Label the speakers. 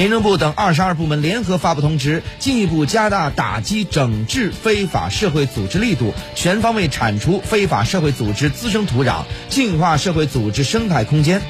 Speaker 1: 民政部等二十二部门联合发布通知进一步加大打击整治非法社会组织力度全方位铲除非法社会组织滋生土壤净化社会组织生态空间。